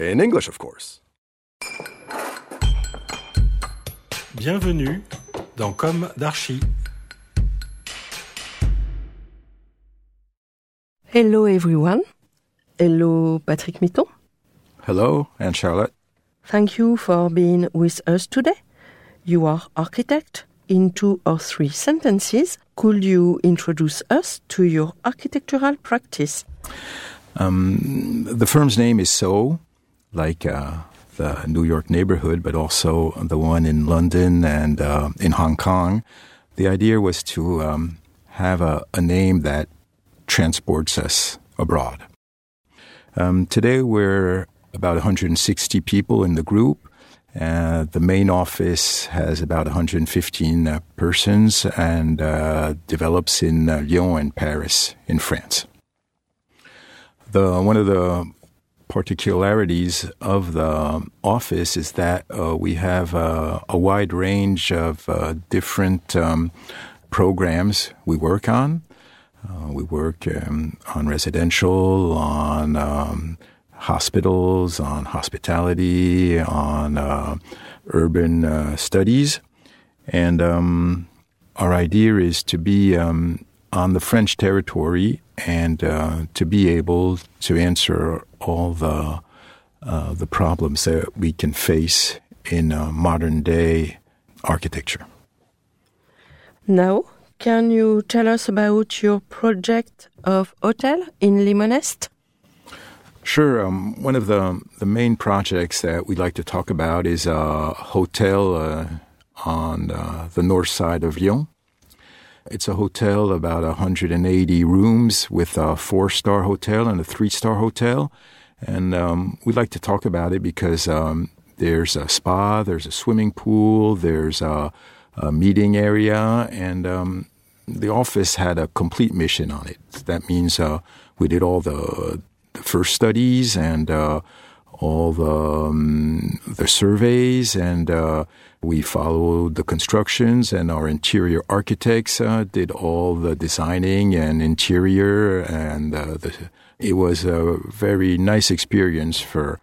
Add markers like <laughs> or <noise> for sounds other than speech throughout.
In English, of course. Bienvenue dans Comme d'Archi. Hello everyone. Hello Patrick Miton. Hello, Anne Charlotte. Thank you for being with us today. You are architect. In two or three sentences, could you introduce us to your architectural practice? Um, the firm's name is So, like uh, the New York neighborhood, but also the one in London and uh, in Hong Kong. The idea was to um, have a, a name that transports us abroad. Um, today we're about 160 people in the group. Uh, the main office has about 115 uh, persons and uh, develops in uh, Lyon and Paris in France. The one of the particularities of the office is that uh, we have uh, a wide range of uh, different um, programs we work on. Uh, we work um, on residential, on um, hospitals, on hospitality, on uh, urban uh, studies. And um, our idea is to be um, on the French territory and to be able to answer all the uh, the problems that we can face in uh, modern day architecture. Now, can you tell us about your project of hotel in Limonest? Sure. Um, one of the the main projects that we'd like to talk about is a hotel uh, on uh, the north side of Lyon. It's a hotel about 180 rooms with a four-star hotel and a three-star hotel, and um, we'd like to talk about it because um, there's a spa, there's a swimming pool, there's a, a meeting area, and um, the office had a complete mission on it. That means uh, we did all the, the first studies and uh, all the um, the surveys, and uh, we followed the constructions. And our interior architects uh, did all the designing and interior, and uh, the, it was a very nice experience for.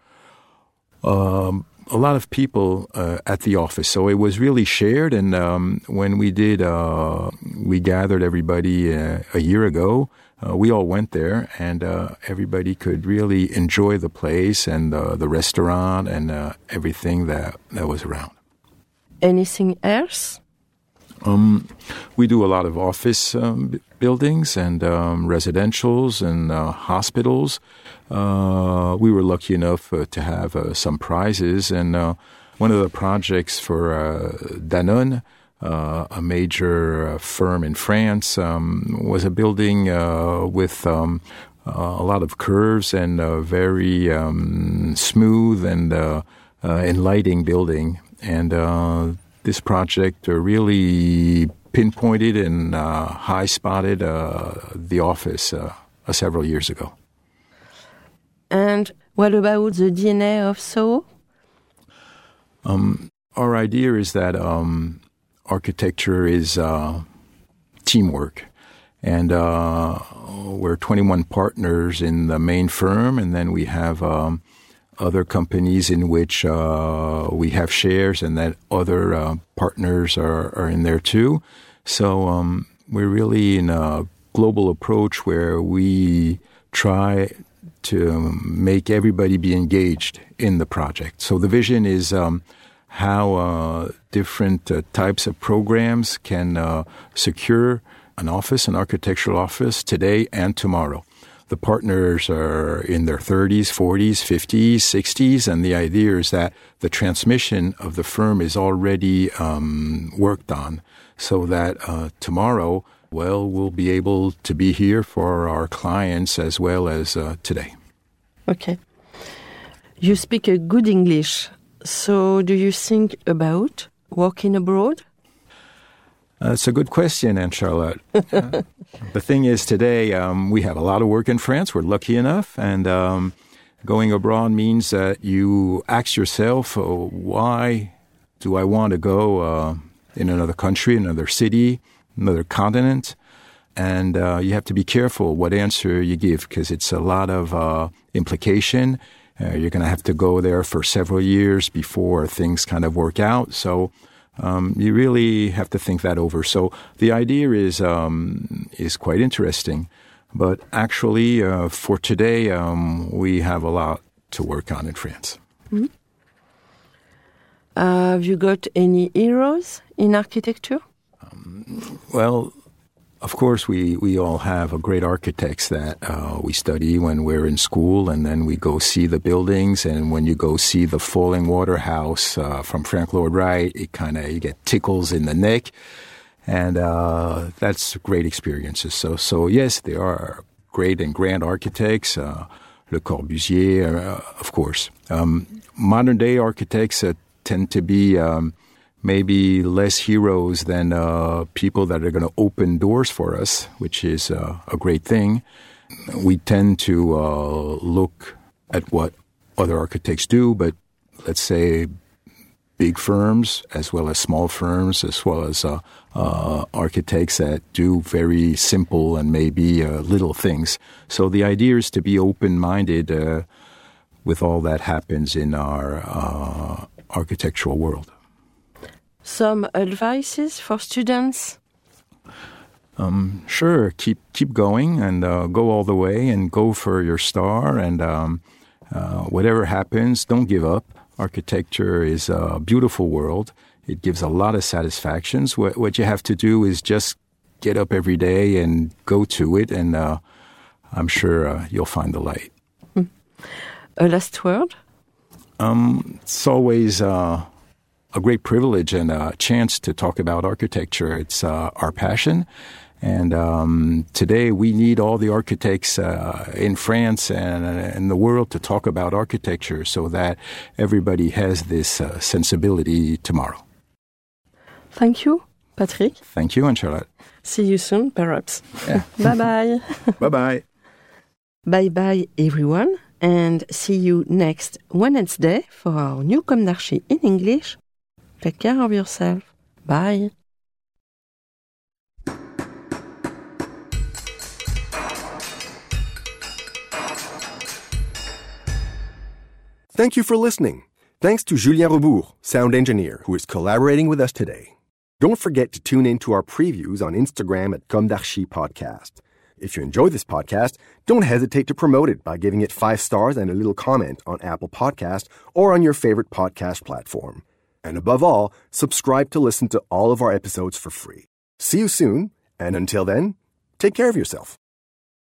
Um, a lot of people uh, at the office, so it was really shared. And um, when we did, uh, we gathered everybody uh, a year ago. Uh, we all went there, and uh, everybody could really enjoy the place and the restaurant and uh, everything that that was around. Anything else? Um, we do a lot of office um, buildings and um, residentials and uh, hospitals. Uh, we were lucky enough uh, to have uh, some prizes, and uh, one of the projects for uh, Danone, a major firm in France, um, was a building with. Um, a lot of curves and uh, very um, smooth and uh, enlightening building, and this project uh, really pinpointed and uh, high spotted uh, the office uh, uh, several years ago. And what about the DNA of Soho? Our idea is that um, architecture is uh, teamwork, and uh, we're 21 partners in the main firm, and then we have um, other companies in which uh, we have shares, and that other uh, partners are, are in there too. So um, we're really in a global approach where we try to make everybody be engaged in the project. So the vision is um, how uh, different uh, types of programs can uh, secure an office, an architectural office today and tomorrow. The partners are in their 30s, 40s, 50s, 60s, and the idea is that the transmission of the firm is already um, worked on so that uh, tomorrow, well, we'll be able to be here for our clients as well as uh, today. Okay. You speak a good English. So, do you think about working abroad? It's a good question, Anne Charlotte. <laughs> Uh, the thing is, today um, we have a lot of work in France. We're lucky enough, and um, going abroad means that you ask yourself, oh, why do I want to go uh, in another country, another city, another continent? And uh, you have to be careful what answer you give because it's a lot of uh, implication. Uh, you're going to have to go there for several years before things kind of work out. So um, you really have to think that over. So the idea is um, is quite interesting, but actually, uh, for today, um, we have a lot to work on in France. Mm-hmm. Uh, have you got any heroes in architecture? Um, well, of course, we, we all have a great architects that uh, we study when we're in school, and then we go see the buildings. And when you go see the Falling Water House uh, from Frank Lloyd Wright, it kind of you get tickles in the neck, and uh, that's great experiences. So so yes, there are great and grand architects, uh, Le Corbusier, uh, of course. Um, modern day architects uh, tend to be um, maybe less heroes than uh, people that are going to open doors for us, which is uh, a great thing. We tend to uh, look at what other architects do, but let's say big firms as well as small firms, as well as uh, uh, architects that do very simple and maybe uh, little things. So the idea is to be open minded with all that happens in our architectural world some advices for students? Um, sure, keep keep going and uh, go all the way and go for your star and um, uh, whatever happens, don't give up. Architecture is a beautiful world. It gives a lot of satisfactions. What, what you have to do is just get up every day and go to it, and uh, I'm sure uh, you'll find the light. Mm. A last word? Um, it's always uh, a great privilege and a chance to talk about architecture. It's uh, our passion. And um, today we need all the architects uh, in France and in the world to talk about architecture so that everybody has this uh, sensibility tomorrow. Thank you, Patrick. Thank you, Anne Charlotte. See you soon, perhaps. Yeah. bye bye. bye bye. Bye bye, everyone, and see you next Wednesday for our new Comme d'Archi in English Take care of yourself. Bye. Thank you for listening. Thanks to Julien Rebours, sound engineer, who is collaborating with us today. Don't forget to tune in to our previews on Instagram at Comme d'Archi Podcast. If you enjoy this podcast, don't hesitate to promote it by giving it five stars and a little comment on Apple Podcast or on your favorite podcast platform. And above all, subscribe to listen to all of our episodes for free. See you soon, and until then, take care of yourself.